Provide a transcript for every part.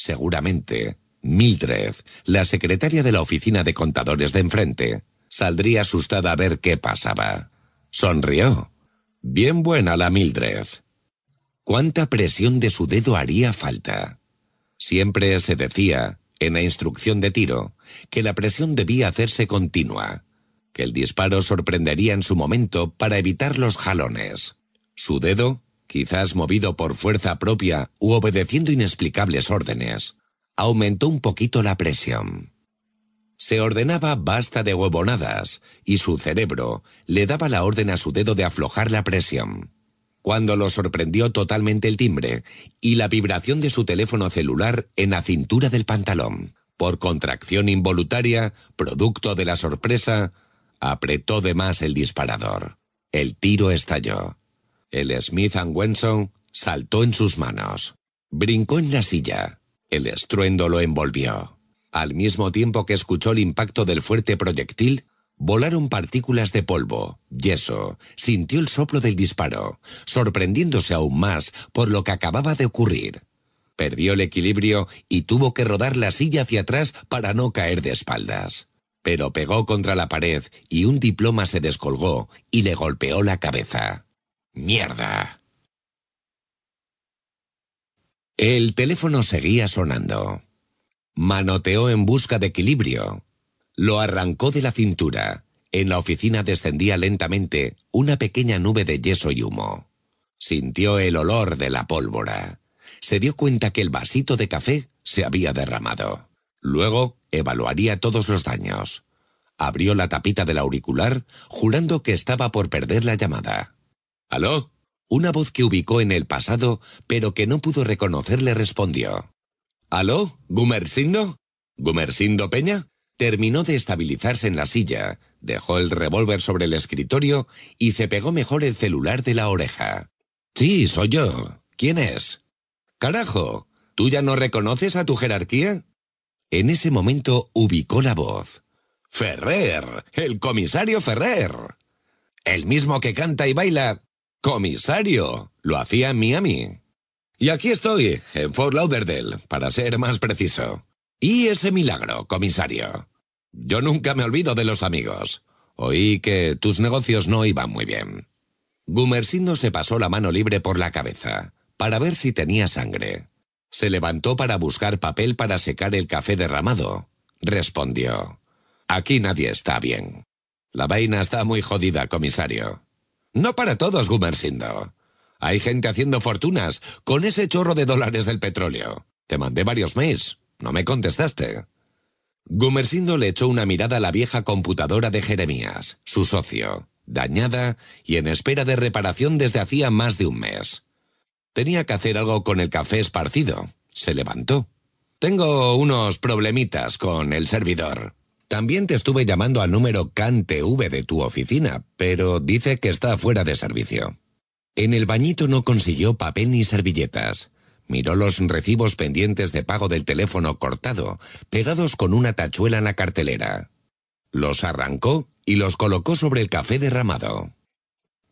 Seguramente, Mildred, la secretaria de la oficina de contadores de enfrente, saldría asustada a ver qué pasaba. Sonrió. Bien buena la Mildred. ¿Cuánta presión de su dedo haría falta? Siempre se decía, en la instrucción de tiro, que la presión debía hacerse continua, que el disparo sorprendería en su momento para evitar los jalones. Su dedo, quizás movido por fuerza propia u obedeciendo inexplicables órdenes, aumentó un poquito la presión. Se ordenaba basta de huevonadas, y su cerebro le daba la orden a su dedo de aflojar la presión. Cuando lo sorprendió totalmente el timbre y la vibración de su teléfono celular en la cintura del pantalón. Por contracción involuntaria, producto de la sorpresa, apretó de más el disparador. El tiro estalló. El Smith Wesson saltó en sus manos. Brincó en la silla. El estruendo lo envolvió. Al mismo tiempo que escuchó el impacto del fuerte proyectil, volaron partículas de polvo, yeso, sintió el soplo del disparo, sorprendiéndose aún más por lo que acababa de ocurrir. Perdió el equilibrio y tuvo que rodar la silla hacia atrás para no caer de espaldas. Pero pegó contra la pared y un diploma se descolgó y le golpeó la cabeza. ¡Mierda! El teléfono seguía sonando. Manoteó en busca de equilibrio. Lo arrancó de la cintura. En la oficina descendía lentamente una pequeña nube de yeso y humo. Sintió el olor de la pólvora. Se dio cuenta que el vasito de café se había derramado. Luego evaluaría todos los daños. Abrió la tapita del auricular, jurando que estaba por perder la llamada. ¿Aló? Una voz que ubicó en el pasado, pero que no pudo reconocer, le respondió. ¿Aló? ¿Gumersindo? ¿Gumersindo Peña? Terminó de estabilizarse en la silla, dejó el revólver sobre el escritorio y se pegó mejor el celular de la oreja. Sí, soy yo. ¿Quién es? Carajo, ¿tú ya no reconoces a tu jerarquía? En ese momento ubicó la voz. Ferrer, el comisario Ferrer. El mismo que canta y baila Comisario, lo hacía en Miami. Y aquí estoy, en Fort Lauderdale, para ser más preciso. Y ese milagro, comisario. Yo nunca me olvido de los amigos. Oí que tus negocios no iban muy bien. Gumersindo se pasó la mano libre por la cabeza, para ver si tenía sangre. Se levantó para buscar papel para secar el café derramado. Respondió. Aquí nadie está bien. La vaina está muy jodida, comisario. No para todos, Gumersindo. Hay gente haciendo fortunas con ese chorro de dólares del petróleo. Te mandé varios mails. No me contestaste. Gumersindo le echó una mirada a la vieja computadora de Jeremías, su socio, dañada y en espera de reparación desde hacía más de un mes. Tenía que hacer algo con el café esparcido. Se levantó. Tengo unos problemitas con el servidor. También te estuve llamando al número CanTV de tu oficina, pero dice que está fuera de servicio. En el bañito no consiguió papel ni servilletas. Miró los recibos pendientes de pago del teléfono cortado, pegados con una tachuela en la cartelera. Los arrancó y los colocó sobre el café derramado.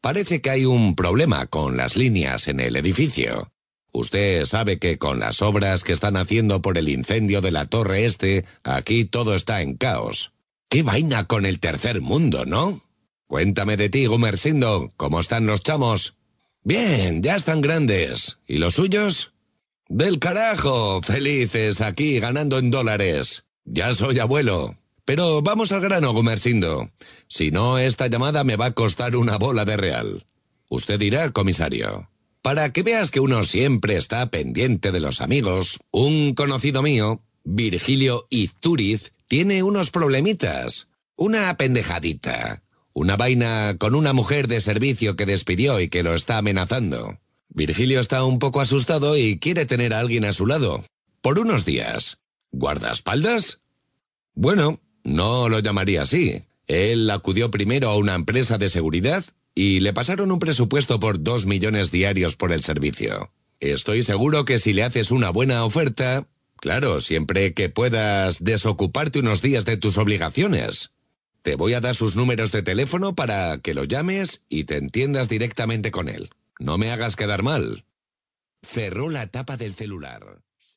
Parece que hay un problema con las líneas en el edificio. Usted sabe que con las obras que están haciendo por el incendio de la torre este, aquí todo está en caos. ¡Qué vaina con el tercer mundo, ¿no? Cuéntame de ti, Gumersindo, ¿cómo están los chamos? Bien, ya están grandes. ¿Y los suyos? Del carajo, felices aquí ganando en dólares. Ya soy abuelo. Pero vamos al grano, Gumersindo. Si no, esta llamada me va a costar una bola de real. Usted dirá, comisario. Para que veas que uno siempre está pendiente de los amigos, un conocido mío, Virgilio Izturiz, tiene unos problemitas. Una pendejadita. Una vaina con una mujer de servicio que despidió y que lo está amenazando. Virgilio está un poco asustado y quiere tener a alguien a su lado. Por unos días. ¿Guardaespaldas? Bueno, no lo llamaría así. Él acudió primero a una empresa de seguridad y le pasaron un presupuesto por dos millones diarios por el servicio. Estoy seguro que si le haces una buena oferta, claro, siempre que puedas desocuparte unos días de tus obligaciones. Te voy a dar sus números de teléfono para que lo llames y te entiendas directamente con él. No me hagas quedar mal. Cerró la tapa del celular.